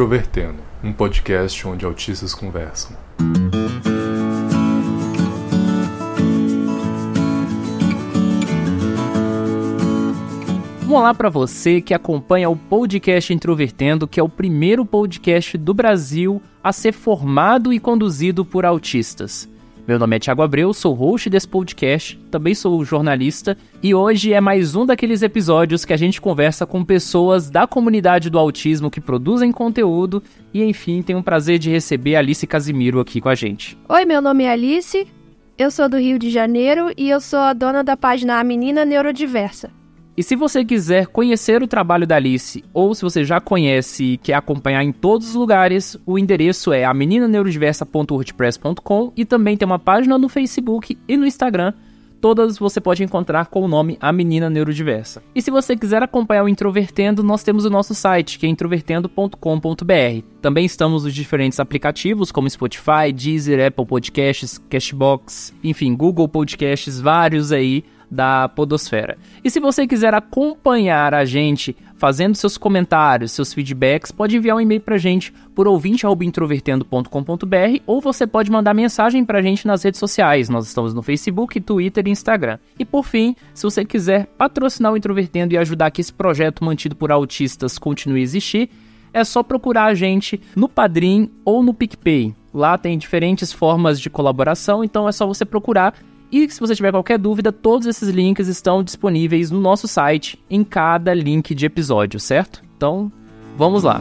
Introvertendo, um podcast onde autistas conversam. Um olá para você que acompanha o podcast Introvertendo, que é o primeiro podcast do Brasil a ser formado e conduzido por autistas. Meu nome é Thiago Abreu, sou host desse podcast, também sou jornalista e hoje é mais um daqueles episódios que a gente conversa com pessoas da comunidade do autismo que produzem conteúdo e, enfim, tenho o prazer de receber Alice Casimiro aqui com a gente. Oi, meu nome é Alice, eu sou do Rio de Janeiro e eu sou a dona da página A Menina Neurodiversa. E se você quiser conhecer o trabalho da Alice, ou se você já conhece e quer acompanhar em todos os lugares, o endereço é ameninaneurodiversa.wordpress.com e também tem uma página no Facebook e no Instagram. Todas você pode encontrar com o nome A Menina Neurodiversa. E se você quiser acompanhar o Introvertendo, nós temos o nosso site, que é introvertendo.com.br. Também estamos nos diferentes aplicativos, como Spotify, Deezer, Apple Podcasts, Cashbox, enfim, Google Podcasts, vários aí da Podosfera. E se você quiser acompanhar a gente fazendo seus comentários, seus feedbacks, pode enviar um e-mail pra gente por ouvinte@introvertendo.com.br ou você pode mandar mensagem pra gente nas redes sociais. Nós estamos no Facebook, Twitter e Instagram. E por fim, se você quiser patrocinar o Introvertendo e ajudar que esse projeto mantido por autistas continue a existir, é só procurar a gente no Padrim ou no PicPay. Lá tem diferentes formas de colaboração, então é só você procurar e se você tiver qualquer dúvida, todos esses links estão disponíveis no nosso site, em cada link de episódio, certo? Então, vamos lá.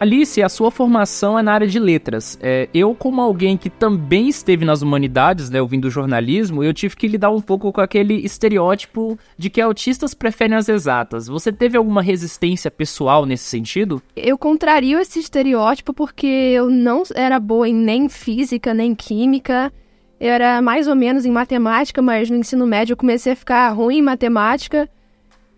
Alice, a sua formação é na área de letras. É, eu, como alguém que também esteve nas humanidades, né, ouvindo jornalismo, eu tive que lidar um pouco com aquele estereótipo de que autistas preferem as exatas. Você teve alguma resistência pessoal nesse sentido? Eu contrario esse estereótipo porque eu não era boa em nem física, nem química. Eu era mais ou menos em matemática, mas no ensino médio eu comecei a ficar ruim em matemática.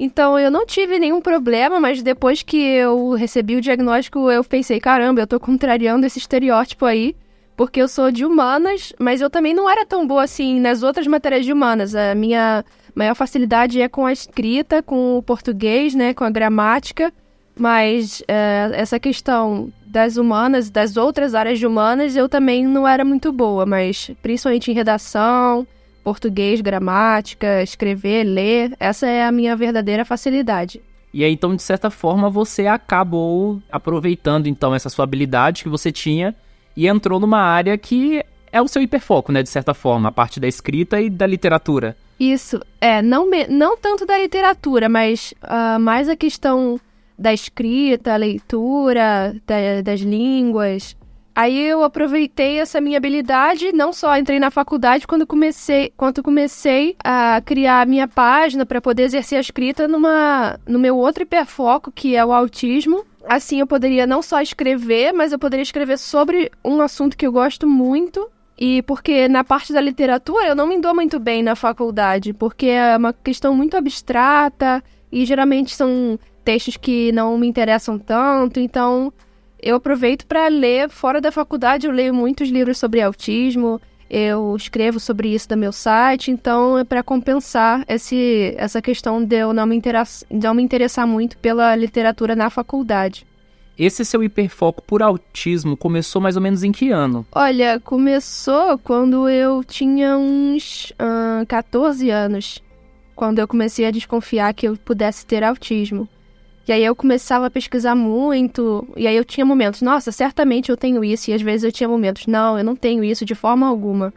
Então eu não tive nenhum problema, mas depois que eu recebi o diagnóstico, eu pensei, caramba, eu tô contrariando esse estereótipo aí, porque eu sou de humanas, mas eu também não era tão boa assim nas outras matérias de humanas. A minha maior facilidade é com a escrita, com o português, né, com a gramática, mas é, essa questão das humanas, das outras áreas de humanas, eu também não era muito boa, mas principalmente em redação, português, gramática, escrever, ler, essa é a minha verdadeira facilidade. E aí, então, de certa forma, você acabou aproveitando, então, essa sua habilidade que você tinha e entrou numa área que é o seu hiperfoco, né, de certa forma, a parte da escrita e da literatura. Isso, é, não, me, não tanto da literatura, mas uh, mais a questão da escrita, leitura, da, das línguas, Aí eu aproveitei essa minha habilidade, não só entrei na faculdade quando comecei, quando comecei a criar a minha página para poder exercer a escrita numa no meu outro hiperfoco, que é o autismo. Assim eu poderia não só escrever, mas eu poderia escrever sobre um assunto que eu gosto muito, e porque na parte da literatura eu não me dou muito bem na faculdade, porque é uma questão muito abstrata e geralmente são textos que não me interessam tanto, então eu aproveito para ler fora da faculdade, eu leio muitos livros sobre autismo, eu escrevo sobre isso no meu site, então é para compensar esse, essa questão de eu não me, de não me interessar muito pela literatura na faculdade. Esse seu hiperfoco por autismo começou mais ou menos em que ano? Olha, começou quando eu tinha uns uh, 14 anos, quando eu comecei a desconfiar que eu pudesse ter autismo. E aí eu começava a pesquisar muito, e aí eu tinha momentos, nossa, certamente eu tenho isso, e às vezes eu tinha momentos, não, eu não tenho isso de forma alguma.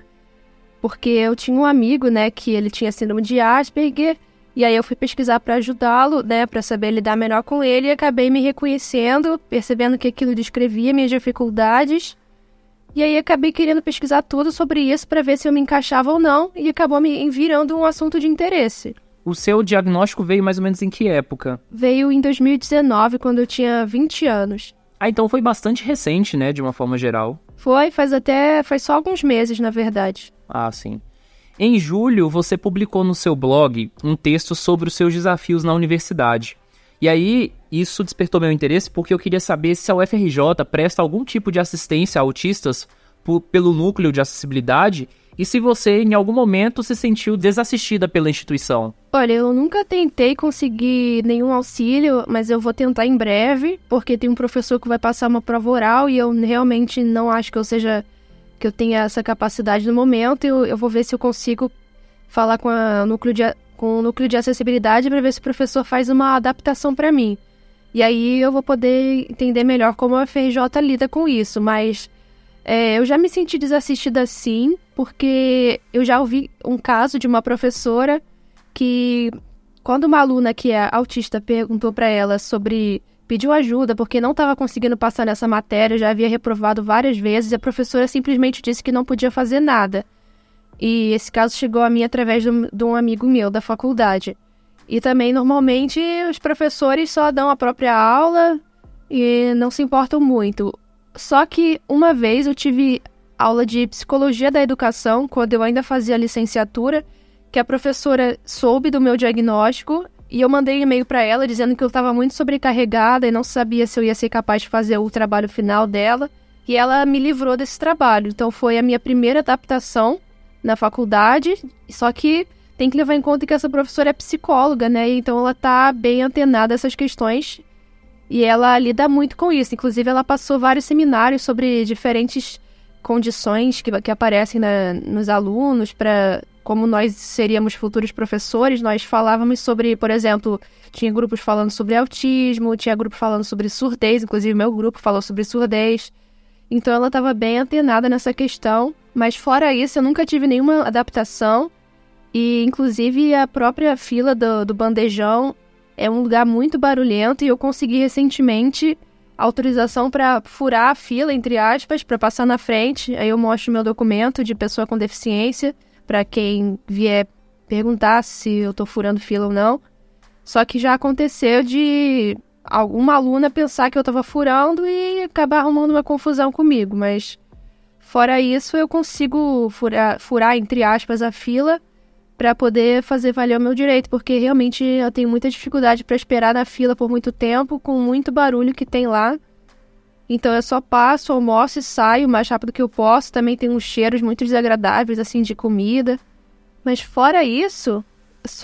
Porque eu tinha um amigo, né, que ele tinha síndrome de Asperger, e aí eu fui pesquisar para ajudá-lo, né, para saber lidar melhor com ele, e acabei me reconhecendo, percebendo que aquilo descrevia minhas dificuldades. E aí acabei querendo pesquisar tudo sobre isso para ver se eu me encaixava ou não, e acabou me virando um assunto de interesse. O seu diagnóstico veio mais ou menos em que época? Veio em 2019, quando eu tinha 20 anos. Ah, então foi bastante recente, né, de uma forma geral. Foi, faz até, faz só alguns meses, na verdade. Ah, sim. Em julho, você publicou no seu blog um texto sobre os seus desafios na universidade. E aí, isso despertou meu interesse porque eu queria saber se a UFRJ presta algum tipo de assistência a autistas por, pelo núcleo de acessibilidade e se você em algum momento se sentiu desassistida pela instituição. Olha, eu nunca tentei conseguir nenhum auxílio, mas eu vou tentar em breve, porque tem um professor que vai passar uma prova oral e eu realmente não acho que eu seja que eu tenha essa capacidade no momento. Eu, eu vou ver se eu consigo falar com, a núcleo de, com o núcleo de acessibilidade para ver se o professor faz uma adaptação para mim. E aí eu vou poder entender melhor como a FRJ lida com isso, mas é, eu já me senti desassistida sim, porque eu já ouvi um caso de uma professora que, quando uma aluna que é autista perguntou para ela sobre. pediu ajuda porque não estava conseguindo passar nessa matéria, já havia reprovado várias vezes, e a professora simplesmente disse que não podia fazer nada. E esse caso chegou a mim através de um amigo meu da faculdade. E também, normalmente, os professores só dão a própria aula e não se importam muito. Só que uma vez eu tive aula de psicologia da educação, quando eu ainda fazia licenciatura, que a professora soube do meu diagnóstico e eu mandei um e-mail para ela dizendo que eu estava muito sobrecarregada e não sabia se eu ia ser capaz de fazer o trabalho final dela. E ela me livrou desse trabalho. Então foi a minha primeira adaptação na faculdade, só que tem que levar em conta que essa professora é psicóloga, né? Então ela tá bem antenada a essas questões e ela lida muito com isso. Inclusive, ela passou vários seminários sobre diferentes condições que, que aparecem na, nos alunos para como nós seríamos futuros professores, nós falávamos sobre, por exemplo, tinha grupos falando sobre autismo, tinha grupo falando sobre surdez, inclusive meu grupo falou sobre surdez. Então ela estava bem antenada nessa questão, mas fora isso eu nunca tive nenhuma adaptação e inclusive a própria fila do, do bandejão é um lugar muito barulhento e eu consegui recentemente autorização para furar a fila, entre aspas, para passar na frente. Aí eu mostro meu documento de pessoa com deficiência para quem vier perguntar se eu estou furando fila ou não. Só que já aconteceu de alguma aluna pensar que eu estava furando e acabar arrumando uma confusão comigo, mas fora isso eu consigo furar, furar entre aspas a fila para poder fazer valer o meu direito, porque realmente eu tenho muita dificuldade para esperar na fila por muito tempo, com muito barulho que tem lá. Então eu só passo, almoço e saio o mais rápido que eu posso. Também tem uns cheiros muito desagradáveis, assim, de comida. Mas fora isso,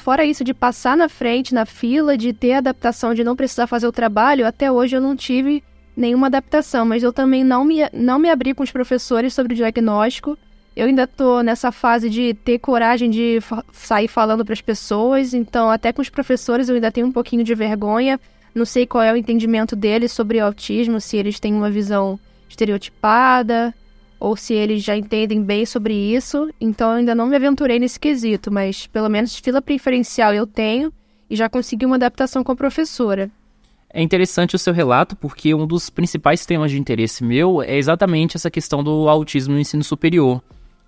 fora isso de passar na frente, na fila, de ter adaptação, de não precisar fazer o trabalho, até hoje eu não tive nenhuma adaptação. Mas eu também não me, não me abri com os professores sobre o diagnóstico eu ainda tô nessa fase de ter coragem de fa sair falando para as pessoas, então até com os professores eu ainda tenho um pouquinho de vergonha. Não sei qual é o entendimento deles sobre autismo, se eles têm uma visão estereotipada ou se eles já entendem bem sobre isso. Então eu ainda não me aventurei nesse quesito, mas pelo menos fila preferencial eu tenho e já consegui uma adaptação com a professora. É interessante o seu relato porque um dos principais temas de interesse meu é exatamente essa questão do autismo no ensino superior.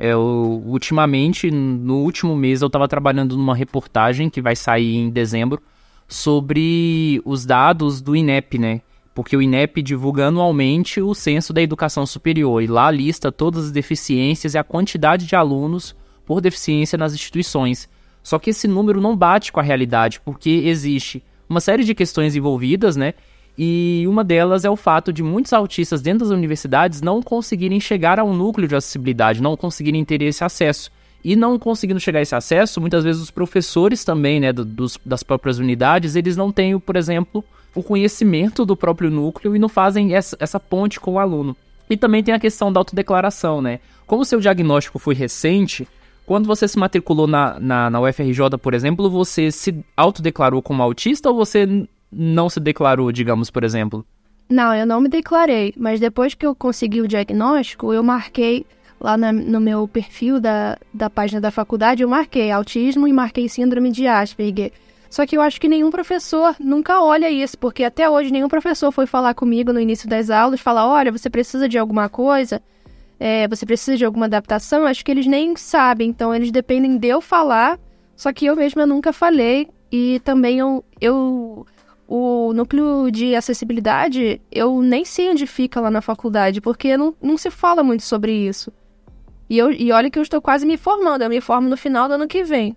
Eu, ultimamente, no último mês, eu estava trabalhando numa reportagem que vai sair em dezembro sobre os dados do INEP, né? Porque o INEP divulga anualmente o censo da educação superior e lá lista todas as deficiências e a quantidade de alunos por deficiência nas instituições. Só que esse número não bate com a realidade, porque existe uma série de questões envolvidas, né? E uma delas é o fato de muitos autistas dentro das universidades não conseguirem chegar ao núcleo de acessibilidade, não conseguirem ter esse acesso. E não conseguindo chegar a esse acesso, muitas vezes os professores também, né, dos, das próprias unidades, eles não têm, por exemplo, o conhecimento do próprio núcleo e não fazem essa, essa ponte com o aluno. E também tem a questão da autodeclaração, né? Como o seu diagnóstico foi recente, quando você se matriculou na, na, na UFRJ, por exemplo, você se autodeclarou como autista ou você não se declarou, digamos, por exemplo? Não, eu não me declarei, mas depois que eu consegui o diagnóstico, eu marquei lá na, no meu perfil da, da página da faculdade, eu marquei autismo e marquei síndrome de Asperger. Só que eu acho que nenhum professor nunca olha isso, porque até hoje nenhum professor foi falar comigo no início das aulas, falar, olha, você precisa de alguma coisa, é, você precisa de alguma adaptação, acho que eles nem sabem, então eles dependem de eu falar, só que eu mesma nunca falei, e também eu, eu o núcleo de acessibilidade, eu nem sei onde fica lá na faculdade, porque não, não se fala muito sobre isso. E, eu, e olha que eu estou quase me formando, eu me formo no final do ano que vem.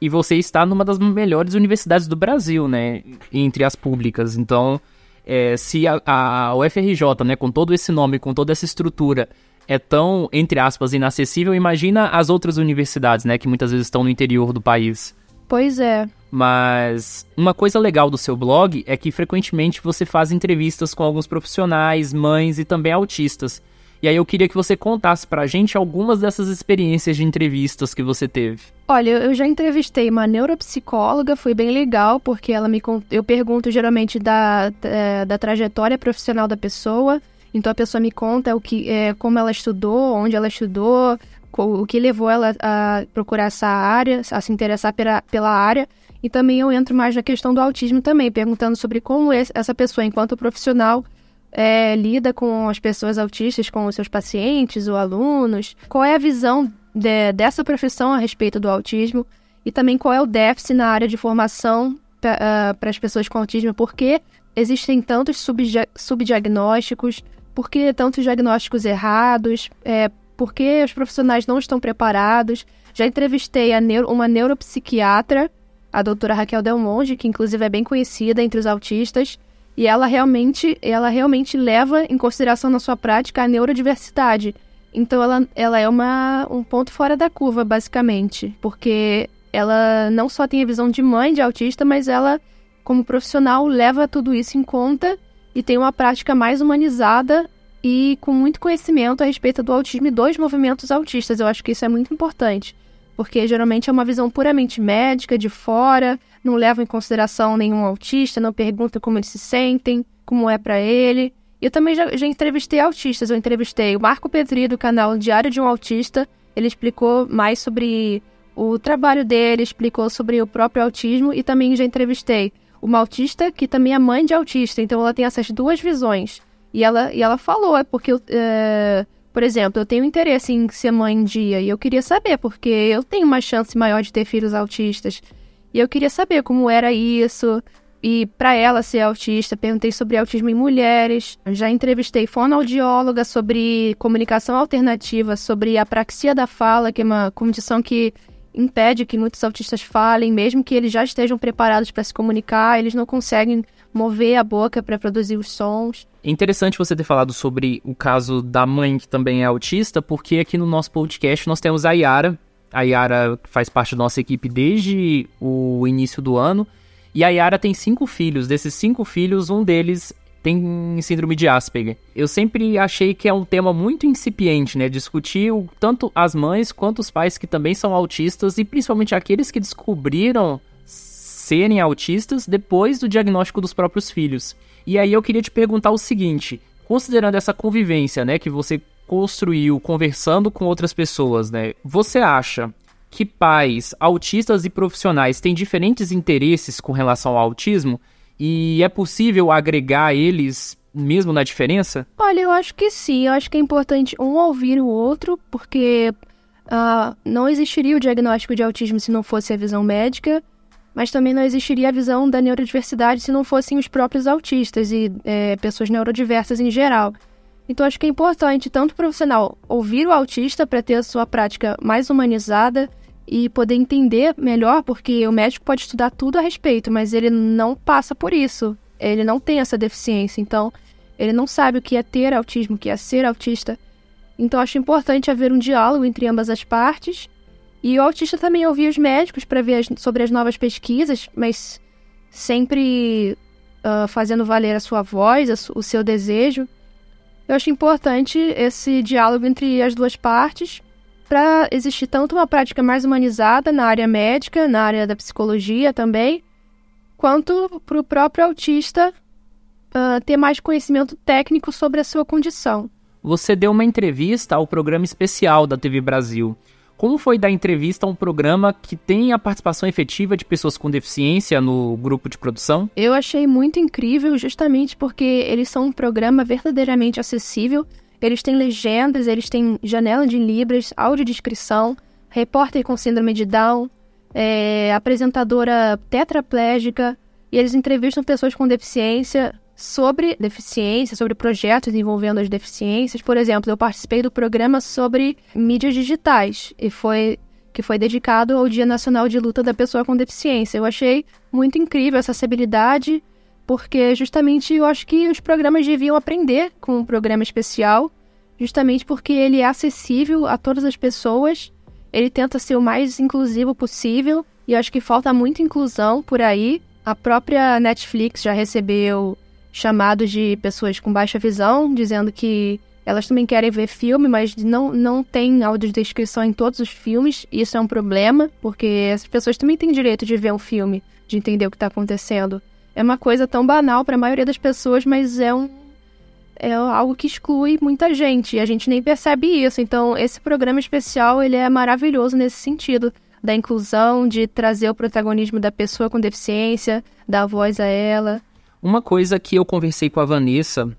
E você está numa das melhores universidades do Brasil, né? Entre as públicas. Então, é, se a, a UFRJ, né, com todo esse nome, com toda essa estrutura, é tão, entre aspas, inacessível, imagina as outras universidades, né, que muitas vezes estão no interior do país. Pois é. Mas uma coisa legal do seu blog é que frequentemente você faz entrevistas com alguns profissionais, mães e também autistas. E aí eu queria que você contasse pra gente algumas dessas experiências de entrevistas que você teve. Olha, eu já entrevistei uma neuropsicóloga, foi bem legal, porque ela me eu pergunto geralmente da, da, da trajetória profissional da pessoa. Então a pessoa me conta o que, é, como ela estudou, onde ela estudou, o que levou ela a procurar essa área, a se interessar pela, pela área. E também eu entro mais na questão do autismo também, perguntando sobre como essa pessoa, enquanto profissional, é, lida com as pessoas autistas, com os seus pacientes ou alunos, qual é a visão de, dessa profissão a respeito do autismo? E também qual é o déficit na área de formação para uh, as pessoas com autismo, porque existem tantos subdiagnósticos, por que tantos diagnósticos errados, é, por que os profissionais não estão preparados. Já entrevistei neuro, uma neuropsiquiatra, a doutora Raquel Del Monte, que inclusive é bem conhecida entre os autistas, e ela realmente, ela realmente leva em consideração na sua prática a neurodiversidade. Então ela, ela é uma, um ponto fora da curva, basicamente, porque ela não só tem a visão de mãe de autista, mas ela, como profissional, leva tudo isso em conta e tem uma prática mais humanizada e com muito conhecimento a respeito do autismo e dos movimentos autistas. Eu acho que isso é muito importante, porque geralmente é uma visão puramente médica, de fora, não leva em consideração nenhum autista, não pergunta como eles se sentem, como é para ele. Eu também já, já entrevistei autistas. Eu entrevistei o Marco Petri do canal Diário de um Autista. Ele explicou mais sobre o trabalho dele, explicou sobre o próprio autismo e também já entrevistei uma autista que também é mãe de autista. Então ela tem essas duas visões. E ela, e ela falou, é porque, é, por exemplo, eu tenho interesse em ser mãe um dia e eu queria saber, porque eu tenho uma chance maior de ter filhos autistas. E eu queria saber como era isso. E para ela ser autista, perguntei sobre autismo em mulheres. Já entrevistei fonoaudióloga sobre comunicação alternativa, sobre apraxia da fala, que é uma condição que impede que muitos autistas falem, mesmo que eles já estejam preparados para se comunicar, eles não conseguem mover a boca para produzir os sons. É interessante você ter falado sobre o caso da mãe que também é autista, porque aqui no nosso podcast nós temos a Yara. A Yara faz parte da nossa equipe desde o início do ano. E a Yara tem cinco filhos. Desses cinco filhos, um deles tem síndrome de Asperger. Eu sempre achei que é um tema muito incipiente, né? Discutir tanto as mães quanto os pais que também são autistas e principalmente aqueles que descobriram serem autistas depois do diagnóstico dos próprios filhos. E aí eu queria te perguntar o seguinte, considerando essa convivência, né, que você construiu conversando com outras pessoas, né? Você acha que pais autistas e profissionais têm diferentes interesses com relação ao autismo e é possível agregar eles mesmo na diferença? Olha, eu acho que sim. Eu acho que é importante um ouvir o outro, porque uh, não existiria o diagnóstico de autismo se não fosse a visão médica mas também não existiria a visão da neurodiversidade se não fossem os próprios autistas e é, pessoas neurodiversas em geral. Então acho que é importante tanto o profissional ouvir o autista para ter a sua prática mais humanizada e poder entender melhor, porque o médico pode estudar tudo a respeito, mas ele não passa por isso. Ele não tem essa deficiência, então ele não sabe o que é ter autismo, o que é ser autista. Então acho importante haver um diálogo entre ambas as partes e o autista também ouvia os médicos para ver as, sobre as novas pesquisas, mas sempre uh, fazendo valer a sua voz, a, o seu desejo. Eu acho importante esse diálogo entre as duas partes para existir tanto uma prática mais humanizada na área médica, na área da psicologia também, quanto para o próprio autista uh, ter mais conhecimento técnico sobre a sua condição. Você deu uma entrevista ao programa especial da TV Brasil. Como foi dar entrevista a um programa que tem a participação efetiva de pessoas com deficiência no grupo de produção? Eu achei muito incrível, justamente porque eles são um programa verdadeiramente acessível. Eles têm legendas, eles têm janela de libras, audiodescrição, repórter com síndrome de Down, é, apresentadora tetraplégica, e eles entrevistam pessoas com deficiência sobre deficiência, sobre projetos envolvendo as deficiências. Por exemplo, eu participei do programa sobre mídias digitais e foi que foi dedicado ao Dia Nacional de Luta da Pessoa com Deficiência. Eu achei muito incrível essa acessibilidade porque justamente eu acho que os programas deviam aprender com o programa especial, justamente porque ele é acessível a todas as pessoas, ele tenta ser o mais inclusivo possível, e eu acho que falta muita inclusão por aí. A própria Netflix já recebeu chamados de pessoas com baixa visão, dizendo que elas também querem ver filme, mas não, não tem audiodescrição em todos os filmes. Isso é um problema, porque as pessoas também têm direito de ver um filme, de entender o que está acontecendo. É uma coisa tão banal para a maioria das pessoas, mas é um é algo que exclui muita gente e a gente nem percebe isso. Então, esse programa especial ele é maravilhoso nesse sentido da inclusão, de trazer o protagonismo da pessoa com deficiência, dar voz a ela. Uma coisa que eu conversei com a Vanessa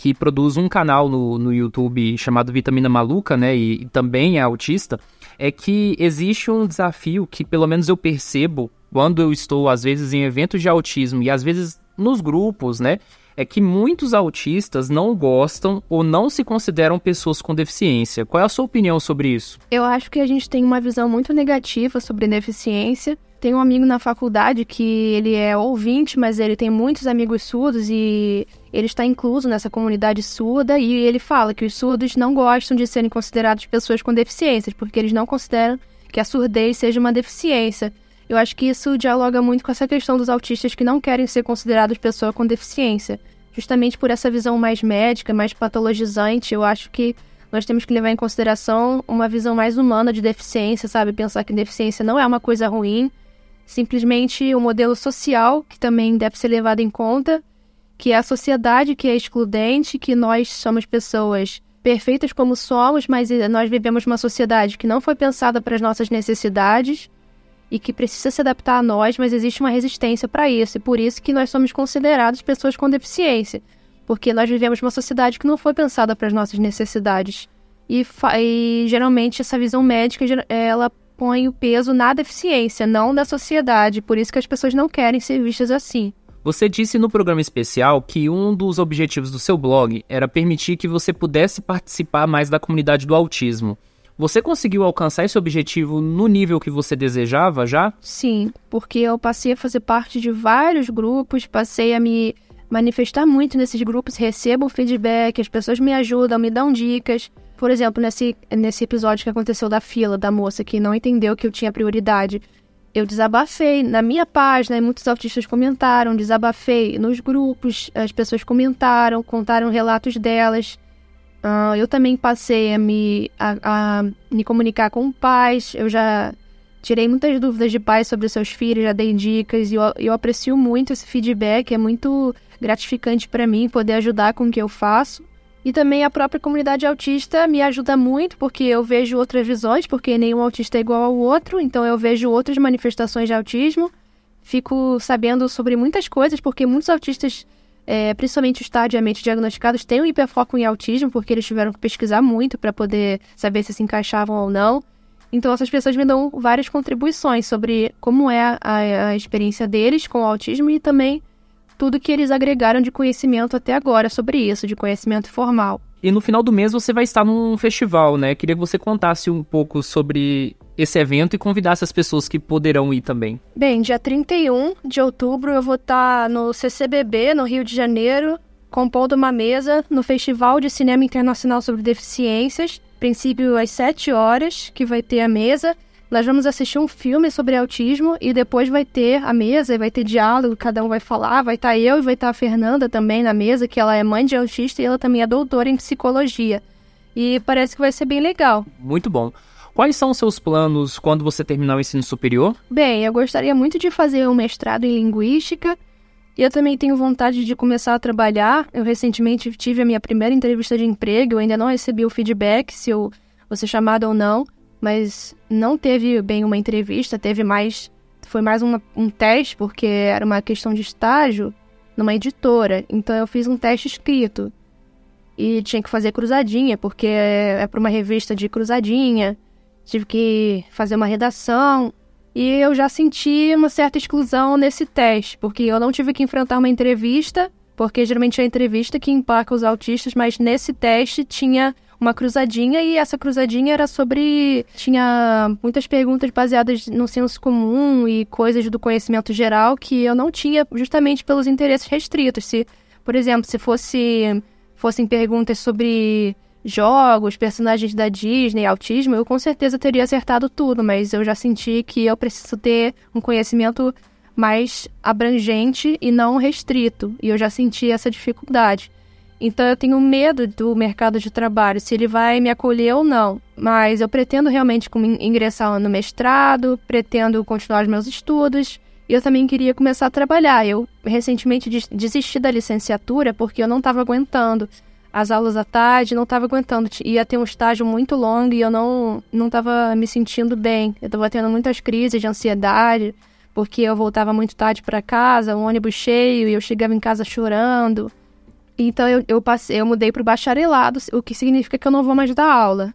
que produz um canal no, no YouTube chamado Vitamina Maluca, né, e, e também é autista, é que existe um desafio que pelo menos eu percebo quando eu estou às vezes em eventos de autismo e às vezes nos grupos, né, é que muitos autistas não gostam ou não se consideram pessoas com deficiência. Qual é a sua opinião sobre isso? Eu acho que a gente tem uma visão muito negativa sobre deficiência tem um amigo na faculdade que ele é ouvinte, mas ele tem muitos amigos surdos e ele está incluso nessa comunidade surda e ele fala que os surdos não gostam de serem considerados pessoas com deficiências, porque eles não consideram que a surdez seja uma deficiência. Eu acho que isso dialoga muito com essa questão dos autistas que não querem ser considerados pessoa com deficiência. Justamente por essa visão mais médica, mais patologizante, eu acho que nós temos que levar em consideração uma visão mais humana de deficiência, sabe? Pensar que deficiência não é uma coisa ruim, simplesmente o um modelo social que também deve ser levado em conta, que é a sociedade que é excludente, que nós somos pessoas perfeitas como somos, mas nós vivemos uma sociedade que não foi pensada para as nossas necessidades e que precisa se adaptar a nós, mas existe uma resistência para isso, e por isso que nós somos considerados pessoas com deficiência, porque nós vivemos uma sociedade que não foi pensada para as nossas necessidades. E, e geralmente essa visão médica ela põe o peso na deficiência, não na sociedade. Por isso que as pessoas não querem ser vistas assim. Você disse no programa especial que um dos objetivos do seu blog era permitir que você pudesse participar mais da comunidade do autismo. Você conseguiu alcançar esse objetivo no nível que você desejava já? Sim, porque eu passei a fazer parte de vários grupos, passei a me manifestar muito nesses grupos, recebo feedback, as pessoas me ajudam, me dão dicas. Por exemplo, nesse, nesse episódio que aconteceu da fila da moça que não entendeu que eu tinha prioridade, eu desabafei na minha página e muitos autistas comentaram, desabafei nos grupos, as pessoas comentaram, contaram relatos delas. Uh, eu também passei a me, a, a me comunicar com pais, eu já tirei muitas dúvidas de pais sobre seus filhos, já dei dicas e eu, eu aprecio muito esse feedback, é muito gratificante para mim poder ajudar com o que eu faço. E também a própria comunidade autista me ajuda muito, porque eu vejo outras visões, porque nenhum autista é igual ao outro, então eu vejo outras manifestações de autismo. Fico sabendo sobre muitas coisas, porque muitos autistas, é, principalmente os tardiamente diagnosticados, têm um hiperfoco em autismo, porque eles tiveram que pesquisar muito para poder saber se se encaixavam ou não. Então, essas pessoas me dão várias contribuições sobre como é a, a experiência deles com o autismo e também tudo que eles agregaram de conhecimento até agora sobre isso, de conhecimento formal. E no final do mês você vai estar num festival, né? Queria que você contasse um pouco sobre esse evento e convidasse as pessoas que poderão ir também. Bem, dia 31 de outubro eu vou estar no CCBB, no Rio de Janeiro, compondo uma mesa no Festival de Cinema Internacional sobre Deficiências, princípio às 7 horas, que vai ter a mesa. Nós vamos assistir um filme sobre autismo e depois vai ter a mesa, vai ter diálogo, cada um vai falar, vai estar tá eu e vai estar tá a Fernanda também na mesa, que ela é mãe de autista e ela também é doutora em psicologia. E parece que vai ser bem legal. Muito bom. Quais são os seus planos quando você terminar o ensino superior? Bem, eu gostaria muito de fazer um mestrado em linguística. E eu também tenho vontade de começar a trabalhar. Eu recentemente tive a minha primeira entrevista de emprego, eu ainda não recebi o feedback se eu vou ser chamada ou não mas não teve bem uma entrevista, teve mais. Foi mais uma, um teste, porque era uma questão de estágio numa editora. Então eu fiz um teste escrito. E tinha que fazer cruzadinha, porque é, é para uma revista de cruzadinha. Tive que fazer uma redação. E eu já senti uma certa exclusão nesse teste, porque eu não tive que enfrentar uma entrevista, porque geralmente é a entrevista que empaca os autistas, mas nesse teste tinha uma cruzadinha e essa cruzadinha era sobre. Tinha muitas perguntas baseadas no senso comum e coisas do conhecimento geral que eu não tinha justamente pelos interesses restritos. Se, por exemplo, se fosse fossem perguntas sobre jogos, personagens da Disney, autismo, eu com certeza teria acertado tudo, mas eu já senti que eu preciso ter um conhecimento mais abrangente e não restrito, e eu já senti essa dificuldade. Então eu tenho medo do mercado de trabalho, se ele vai me acolher ou não. Mas eu pretendo realmente ingressar no mestrado, pretendo continuar os meus estudos. E eu também queria começar a trabalhar. Eu recentemente desisti da licenciatura porque eu não estava aguentando as aulas à tarde, não estava aguentando. Ia ter um estágio muito longo e eu não não estava me sentindo bem. Eu estava tendo muitas crises de ansiedade, porque eu voltava muito tarde para casa, o ônibus cheio, e eu chegava em casa chorando. Então eu, eu passei, eu mudei para o bacharelado, o que significa que eu não vou mais dar aula.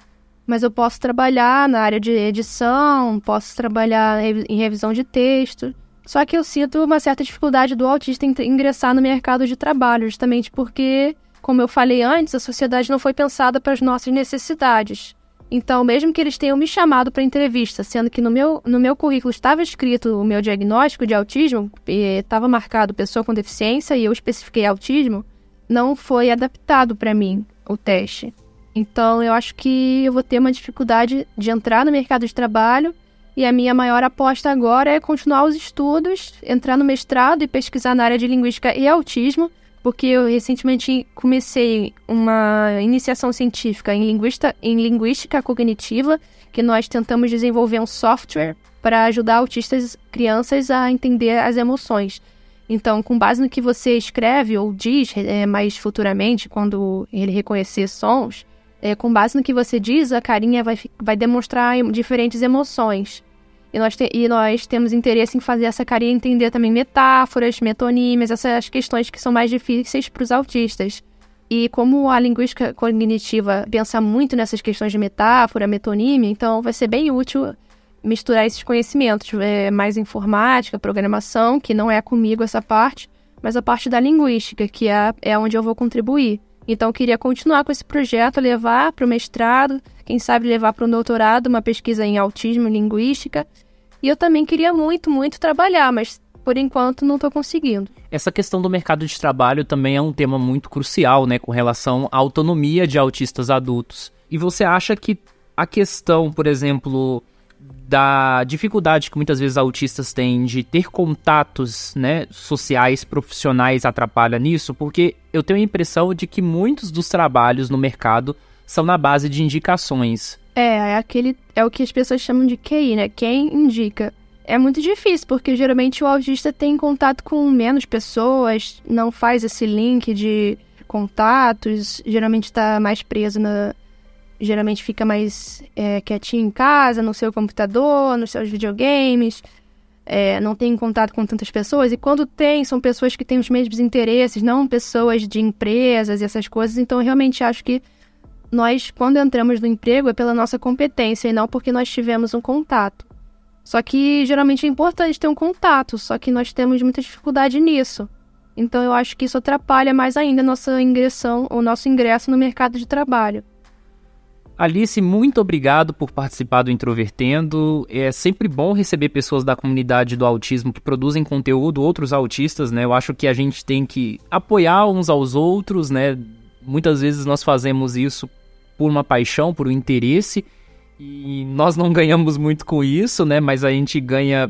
Mas eu posso trabalhar na área de edição, posso trabalhar em revisão de texto. Só que eu sinto uma certa dificuldade do autista ingressar no mercado de trabalho, justamente porque como eu falei antes, a sociedade não foi pensada para as nossas necessidades. Então, mesmo que eles tenham me chamado para entrevista, sendo que no meu, no meu currículo estava escrito o meu diagnóstico de autismo, estava marcado pessoa com deficiência e eu especifiquei autismo, não foi adaptado para mim o teste. Então, eu acho que eu vou ter uma dificuldade de entrar no mercado de trabalho e a minha maior aposta agora é continuar os estudos, entrar no mestrado e pesquisar na área de linguística e autismo porque eu recentemente comecei uma iniciação científica em, linguista, em linguística cognitiva, que nós tentamos desenvolver um software para ajudar autistas crianças a entender as emoções. Então, com base no que você escreve ou diz é, mais futuramente, quando ele reconhecer sons, é, com base no que você diz, a carinha vai, vai demonstrar diferentes emoções. E nós, te, e nós temos interesse em fazer essa carinha entender também metáforas, metonímias, essas questões que são mais difíceis para os autistas. E como a linguística cognitiva pensa muito nessas questões de metáfora, metonímia, então vai ser bem útil misturar esses conhecimentos, é, mais informática, programação, que não é comigo essa parte, mas a parte da linguística, que é, é onde eu vou contribuir. Então, eu queria continuar com esse projeto, levar para o mestrado, quem sabe levar para o doutorado uma pesquisa em autismo e linguística, e eu também queria muito, muito trabalhar, mas por enquanto não estou conseguindo. Essa questão do mercado de trabalho também é um tema muito crucial, né, com relação à autonomia de autistas adultos. E você acha que a questão, por exemplo, da dificuldade que muitas vezes autistas têm de ter contatos, né, sociais, profissionais atrapalha nisso? Porque eu tenho a impressão de que muitos dos trabalhos no mercado são na base de indicações. É, é aquele é o que as pessoas chamam de QI, né? Quem indica. É muito difícil, porque geralmente o autista tem contato com menos pessoas, não faz esse link de contatos, geralmente está mais preso na. Geralmente fica mais é, quietinho em casa, no seu computador, nos seus videogames, é, não tem contato com tantas pessoas, e quando tem, são pessoas que têm os mesmos interesses, não pessoas de empresas e essas coisas, então eu realmente acho que nós, quando entramos no emprego, é pela nossa competência e não porque nós tivemos um contato. Só que geralmente é importante ter um contato, só que nós temos muita dificuldade nisso. Então eu acho que isso atrapalha mais ainda a nossa ingressão, o nosso ingresso no mercado de trabalho. Alice, muito obrigado por participar do Introvertendo. É sempre bom receber pessoas da comunidade do autismo que produzem conteúdo, outros autistas, né? Eu acho que a gente tem que apoiar uns aos outros, né? Muitas vezes nós fazemos isso por uma paixão, por um interesse, e nós não ganhamos muito com isso, né? Mas a gente ganha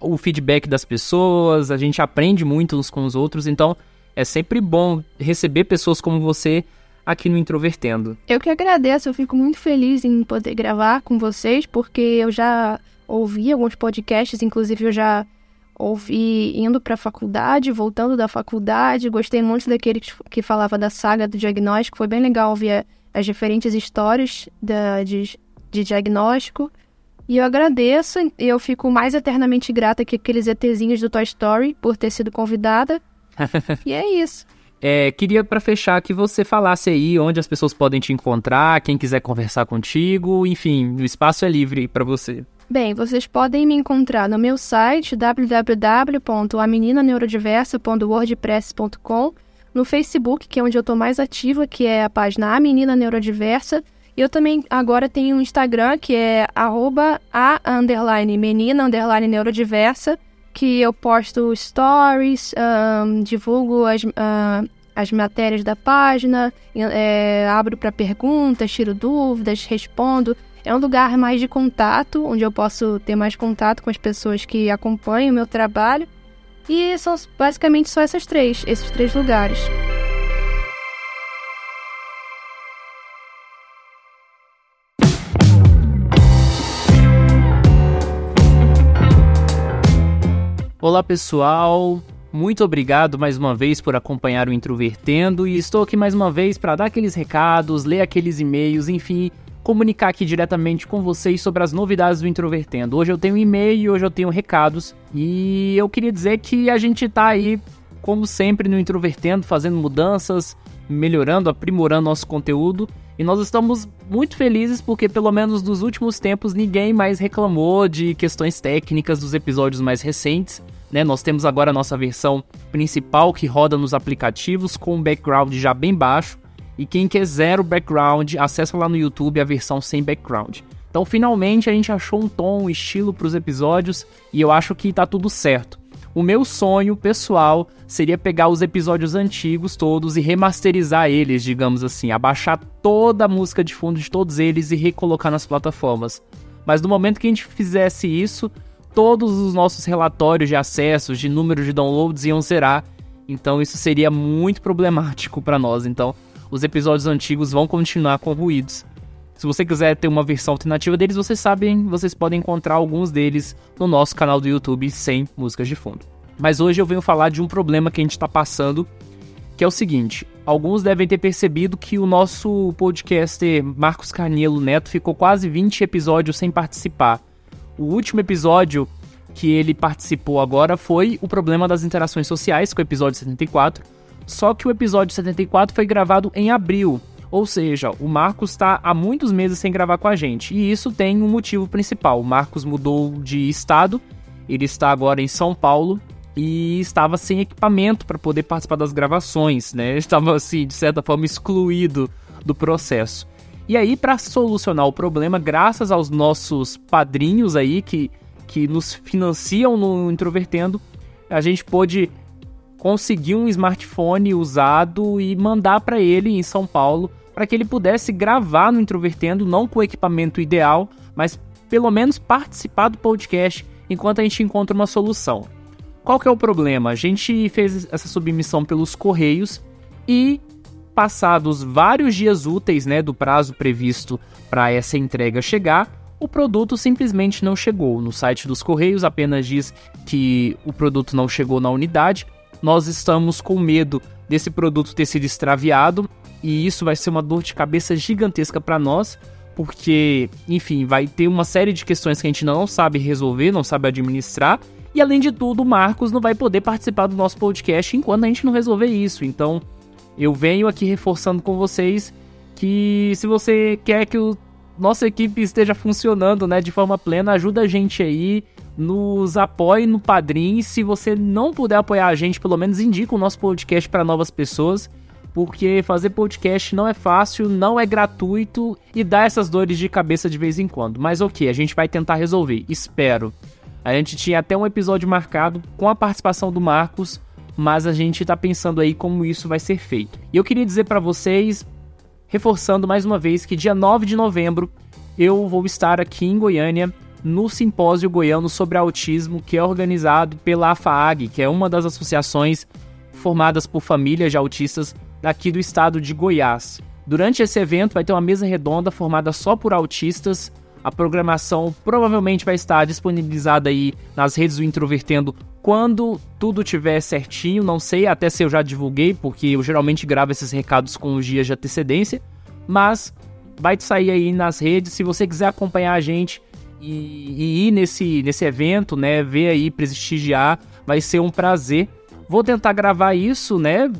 o feedback das pessoas, a gente aprende muito uns com os outros, então é sempre bom receber pessoas como você aqui no Introvertendo. Eu que agradeço, eu fico muito feliz em poder gravar com vocês, porque eu já ouvi alguns podcasts, inclusive eu já ouvi indo para a faculdade, voltando da faculdade. Gostei muito daquele que falava da saga do diagnóstico. Foi bem legal ouvir as diferentes histórias da, de, de diagnóstico. E eu agradeço, e eu fico mais eternamente grata que aqueles ETzinhos do Toy Story por ter sido convidada. e é isso. É, queria para fechar que você falasse aí onde as pessoas podem te encontrar, quem quiser conversar contigo, enfim, o espaço é livre para você. Bem, vocês podem me encontrar no meu site www.ameninaneurodiversa.wordpress.com no Facebook, que é onde eu tô mais ativa, que é a página A Menina Neurodiversa. Eu também agora tenho um Instagram, que é arroba a menina neurodiversa, que eu posto stories, um, divulgo as, uh, as matérias da página, é, abro para perguntas, tiro dúvidas, respondo. É um lugar mais de contato, onde eu posso ter mais contato com as pessoas que acompanham o meu trabalho. E são basicamente só essas três, esses três lugares. Olá pessoal, muito obrigado mais uma vez por acompanhar o Introvertendo e estou aqui mais uma vez para dar aqueles recados, ler aqueles e-mails, enfim, comunicar aqui diretamente com vocês sobre as novidades do Introvertendo. Hoje eu tenho e-mail, hoje eu tenho recados e eu queria dizer que a gente tá aí, como sempre, no Introvertendo, fazendo mudanças, melhorando, aprimorando nosso conteúdo e nós estamos muito felizes porque, pelo menos nos últimos tempos, ninguém mais reclamou de questões técnicas dos episódios mais recentes. Né? Nós temos agora a nossa versão principal que roda nos aplicativos com um background já bem baixo e quem quiser o background, acessa lá no YouTube a versão sem background. Então, finalmente a gente achou um tom, um estilo para os episódios e eu acho que tá tudo certo. O meu sonho pessoal seria pegar os episódios antigos todos e remasterizar eles, digamos assim, abaixar toda a música de fundo de todos eles e recolocar nas plataformas. Mas no momento que a gente fizesse isso, todos os nossos relatórios de acessos, de número de downloads iam zerar. Então isso seria muito problemático para nós. Então os episódios antigos vão continuar com ruídos. Se você quiser ter uma versão alternativa deles, vocês sabem, vocês podem encontrar alguns deles no nosso canal do YouTube sem músicas de fundo. Mas hoje eu venho falar de um problema que a gente está passando, que é o seguinte: alguns devem ter percebido que o nosso podcaster Marcos Carnielo Neto ficou quase 20 episódios sem participar. O último episódio que ele participou agora foi o problema das interações sociais, com o episódio 74 só que o episódio 74 foi gravado em abril, ou seja, o Marcos está há muitos meses sem gravar com a gente. E isso tem um motivo principal. O Marcos mudou de estado, ele está agora em São Paulo e estava sem equipamento para poder participar das gravações, né? Estava assim, de certa forma excluído do processo. E aí, para solucionar o problema, graças aos nossos padrinhos aí que, que nos financiam no Introvertendo, a gente pôde conseguir um smartphone usado e mandar para ele em São Paulo para que ele pudesse gravar no Introvertendo, não com o equipamento ideal, mas pelo menos participar do podcast enquanto a gente encontra uma solução. Qual que é o problema? A gente fez essa submissão pelos correios e passados vários dias úteis, né, do prazo previsto para essa entrega chegar, o produto simplesmente não chegou. No site dos correios apenas diz que o produto não chegou na unidade, nós estamos com medo desse produto ter sido extraviado e isso vai ser uma dor de cabeça gigantesca para nós, porque, enfim, vai ter uma série de questões que a gente não sabe resolver, não sabe administrar. E além de tudo, o Marcos não vai poder participar do nosso podcast enquanto a gente não resolver isso. Então, eu venho aqui reforçando com vocês que se você quer que o nossa equipe esteja funcionando, né, de forma plena, ajuda a gente aí nos apoie no Padrim. Se você não puder apoiar a gente, pelo menos indica o nosso podcast para novas pessoas, porque fazer podcast não é fácil, não é gratuito e dá essas dores de cabeça de vez em quando. Mas ok, a gente vai tentar resolver, espero. A gente tinha até um episódio marcado com a participação do Marcos, mas a gente tá pensando aí como isso vai ser feito. E eu queria dizer para vocês, reforçando mais uma vez, que dia 9 de novembro eu vou estar aqui em Goiânia no Simpósio Goiano sobre Autismo, que é organizado pela AFAAG, que é uma das associações formadas por famílias de autistas daqui do estado de Goiás. Durante esse evento vai ter uma mesa redonda formada só por autistas. A programação provavelmente vai estar disponibilizada aí nas redes do Introvertendo quando tudo tiver certinho. Não sei até se eu já divulguei, porque eu geralmente gravo esses recados com os dias de antecedência. Mas vai sair aí nas redes. Se você quiser acompanhar a gente, e, e ir nesse, nesse evento, né? Ver aí, prestigiar, vai ser um prazer. Vou tentar gravar isso, né?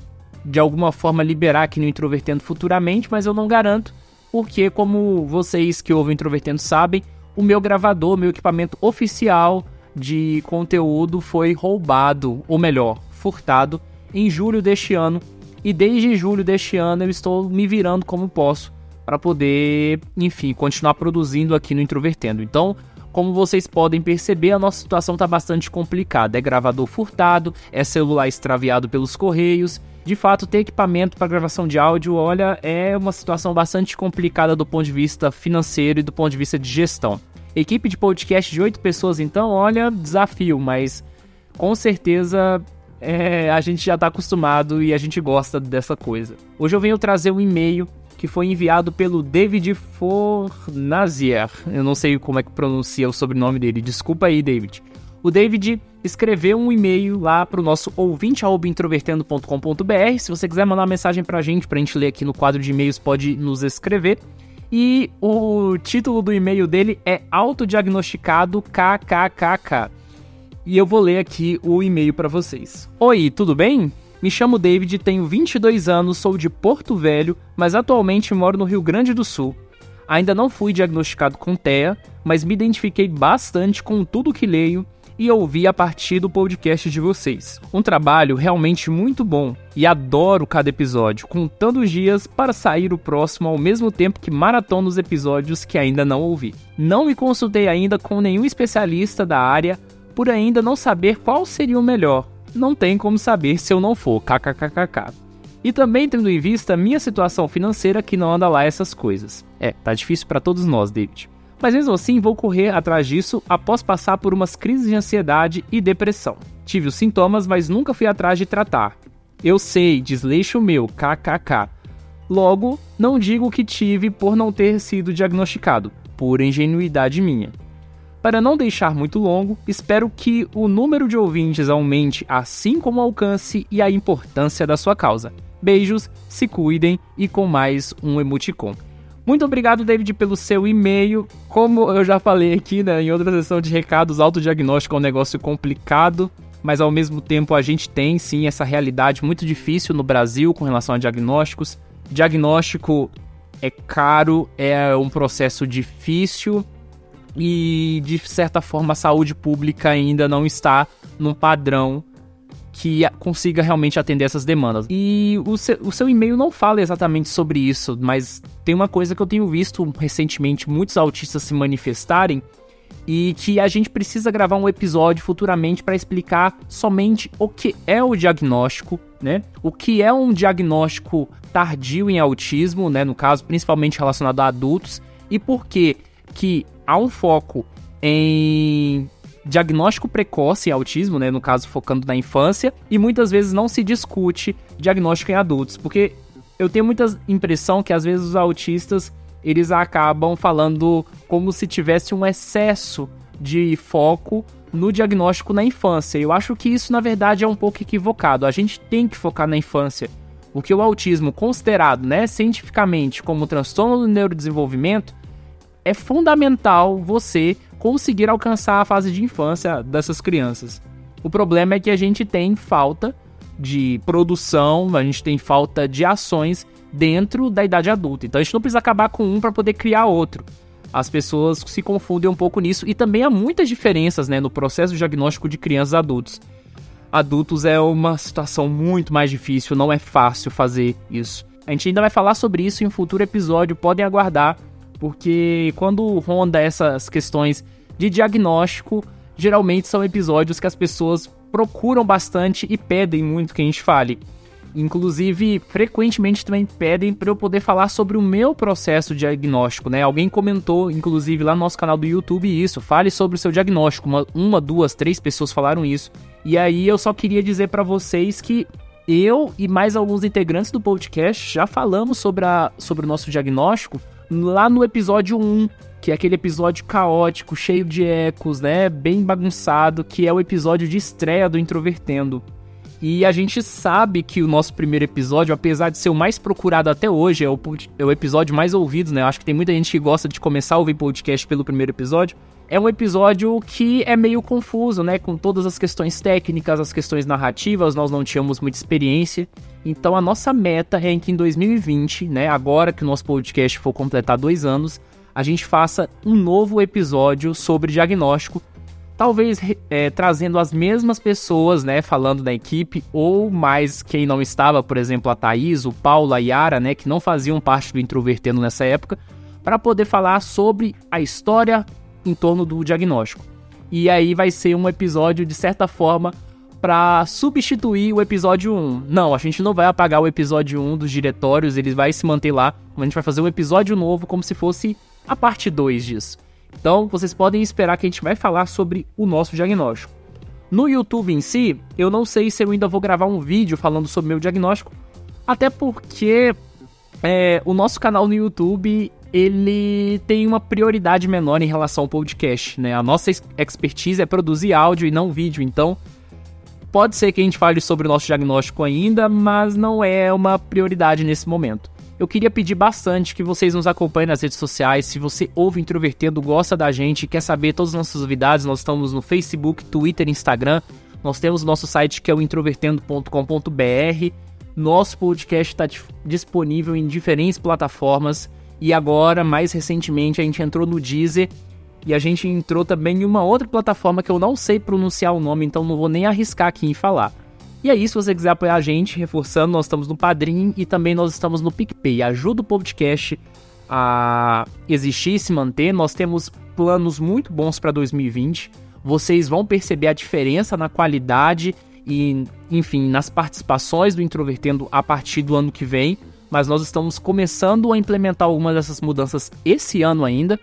De alguma forma liberar aqui no Introvertendo futuramente, mas eu não garanto, porque como vocês que ouvem Introvertendo sabem, o meu gravador, meu equipamento oficial de conteúdo foi roubado, ou melhor, furtado, em julho deste ano. E desde julho deste ano eu estou me virando como posso para poder, enfim, continuar produzindo aqui no Introvertendo. Então, como vocês podem perceber, a nossa situação está bastante complicada. É gravador furtado, é celular extraviado pelos correios. De fato, ter equipamento para gravação de áudio, olha, é uma situação bastante complicada do ponto de vista financeiro e do ponto de vista de gestão. Equipe de podcast de oito pessoas, então, olha, desafio, mas com certeza é, a gente já está acostumado e a gente gosta dessa coisa. Hoje eu venho trazer um e-mail que foi enviado pelo David Fornazier. Eu não sei como é que pronuncia o sobrenome dele, desculpa aí, David. O David escreveu um e-mail lá para o nosso ouvinte introvertendo.com.br. Se você quiser mandar uma mensagem para a gente, para a gente ler aqui no quadro de e-mails, pode nos escrever. E o título do e-mail dele é Autodiagnosticado KKKK. E eu vou ler aqui o e-mail para vocês. Oi, tudo bem? Me chamo David, tenho 22 anos, sou de Porto Velho, mas atualmente moro no Rio Grande do Sul. Ainda não fui diagnosticado com TEA, mas me identifiquei bastante com tudo que leio e ouvi a partir do podcast de vocês. Um trabalho realmente muito bom e adoro cada episódio, contando os dias para sair o próximo ao mesmo tempo que maratono os episódios que ainda não ouvi. Não me consultei ainda com nenhum especialista da área por ainda não saber qual seria o melhor, não tem como saber se eu não for, kkkk. E também tendo em vista minha situação financeira que não anda lá essas coisas. É, tá difícil para todos nós, David. Mas mesmo assim, vou correr atrás disso após passar por umas crises de ansiedade e depressão. Tive os sintomas, mas nunca fui atrás de tratar. Eu sei, desleixo meu, kkk. Logo, não digo que tive por não ter sido diagnosticado, por ingenuidade minha. Para não deixar muito longo, espero que o número de ouvintes aumente, assim como o alcance e a importância da sua causa. Beijos, se cuidem e com mais um emoticon. Muito obrigado, David, pelo seu e-mail. Como eu já falei aqui né, em outra sessão de recados, autodiagnóstico é um negócio complicado, mas ao mesmo tempo a gente tem sim essa realidade muito difícil no Brasil com relação a diagnósticos. Diagnóstico é caro, é um processo difícil e de certa forma a saúde pública ainda não está num padrão que consiga realmente atender essas demandas. E o seu, o seu e-mail não fala exatamente sobre isso, mas tem uma coisa que eu tenho visto recentemente muitos autistas se manifestarem e que a gente precisa gravar um episódio futuramente para explicar somente o que é o diagnóstico, né? O que é um diagnóstico tardio em autismo, né, no caso principalmente relacionado a adultos e por que que há um foco em diagnóstico precoce em autismo, né, no caso focando na infância, e muitas vezes não se discute diagnóstico em adultos, porque eu tenho muita impressão que às vezes os autistas eles acabam falando como se tivesse um excesso de foco no diagnóstico na infância. Eu acho que isso na verdade é um pouco equivocado. A gente tem que focar na infância, porque o autismo considerado, né, cientificamente como transtorno do neurodesenvolvimento, é fundamental você conseguir alcançar a fase de infância dessas crianças. O problema é que a gente tem falta de produção, a gente tem falta de ações dentro da idade adulta. Então a gente não precisa acabar com um para poder criar outro. As pessoas se confundem um pouco nisso e também há muitas diferenças né, no processo diagnóstico de crianças e adultos. Adultos é uma situação muito mais difícil, não é fácil fazer isso. A gente ainda vai falar sobre isso em um futuro episódio, podem aguardar porque quando ronda essas questões de diagnóstico, geralmente são episódios que as pessoas procuram bastante e pedem muito que a gente fale. Inclusive, frequentemente também pedem para eu poder falar sobre o meu processo diagnóstico, né? Alguém comentou, inclusive, lá no nosso canal do YouTube isso. Fale sobre o seu diagnóstico. Uma, uma duas, três pessoas falaram isso. E aí eu só queria dizer para vocês que eu e mais alguns integrantes do podcast já falamos sobre, a, sobre o nosso diagnóstico lá no episódio 1, que é aquele episódio caótico, cheio de ecos, né? Bem bagunçado, que é o episódio de estreia do Introvertendo. E a gente sabe que o nosso primeiro episódio, apesar de ser o mais procurado até hoje, é o, é o episódio mais ouvido, né? Eu acho que tem muita gente que gosta de começar a ouvir podcast pelo primeiro episódio. É um episódio que é meio confuso, né? Com todas as questões técnicas, as questões narrativas, nós não tínhamos muita experiência. Então a nossa meta é que em 2020, né? Agora que o nosso podcast for completar dois anos, a gente faça um novo episódio sobre diagnóstico talvez é, trazendo as mesmas pessoas, né, falando da equipe, ou mais quem não estava, por exemplo, a Thaís, o Paulo, a Yara, né, que não faziam parte do Introvertendo nessa época, para poder falar sobre a história em torno do diagnóstico. E aí vai ser um episódio, de certa forma, para substituir o episódio 1. Não, a gente não vai apagar o episódio 1 dos diretórios, ele vai se manter lá, a gente vai fazer um episódio novo como se fosse a parte 2 disso. Então, vocês podem esperar que a gente vai falar sobre o nosso diagnóstico. No YouTube em si, eu não sei se eu ainda vou gravar um vídeo falando sobre meu diagnóstico, até porque é, o nosso canal no YouTube ele tem uma prioridade menor em relação ao podcast, né? A nossa expertise é produzir áudio e não vídeo, então pode ser que a gente fale sobre o nosso diagnóstico ainda, mas não é uma prioridade nesse momento eu queria pedir bastante que vocês nos acompanhem nas redes sociais. Se você ouve Introvertendo, gosta da gente, quer saber todas as nossas novidades, nós estamos no Facebook, Twitter, Instagram. Nós temos nosso site que é o introvertendo.com.br. Nosso podcast está disponível em diferentes plataformas. E agora, mais recentemente, a gente entrou no Deezer e a gente entrou também em uma outra plataforma que eu não sei pronunciar o nome, então não vou nem arriscar aqui em falar. E aí, se você quiser apoiar a gente, reforçando, nós estamos no Padrim e também nós estamos no PicPay. Ajuda o podcast a existir e se manter. Nós temos planos muito bons para 2020. Vocês vão perceber a diferença na qualidade e, enfim, nas participações do Introvertendo a partir do ano que vem. Mas nós estamos começando a implementar algumas dessas mudanças esse ano ainda.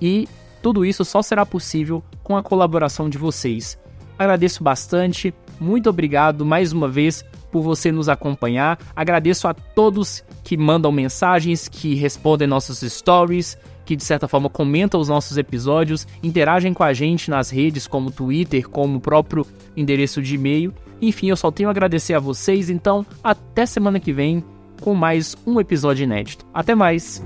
E tudo isso só será possível com a colaboração de vocês. Agradeço bastante. Muito obrigado mais uma vez por você nos acompanhar. Agradeço a todos que mandam mensagens, que respondem nossos stories, que de certa forma comentam os nossos episódios, interagem com a gente nas redes como Twitter, como o próprio endereço de e-mail. Enfim, eu só tenho a agradecer a vocês, então até semana que vem com mais um episódio inédito. Até mais!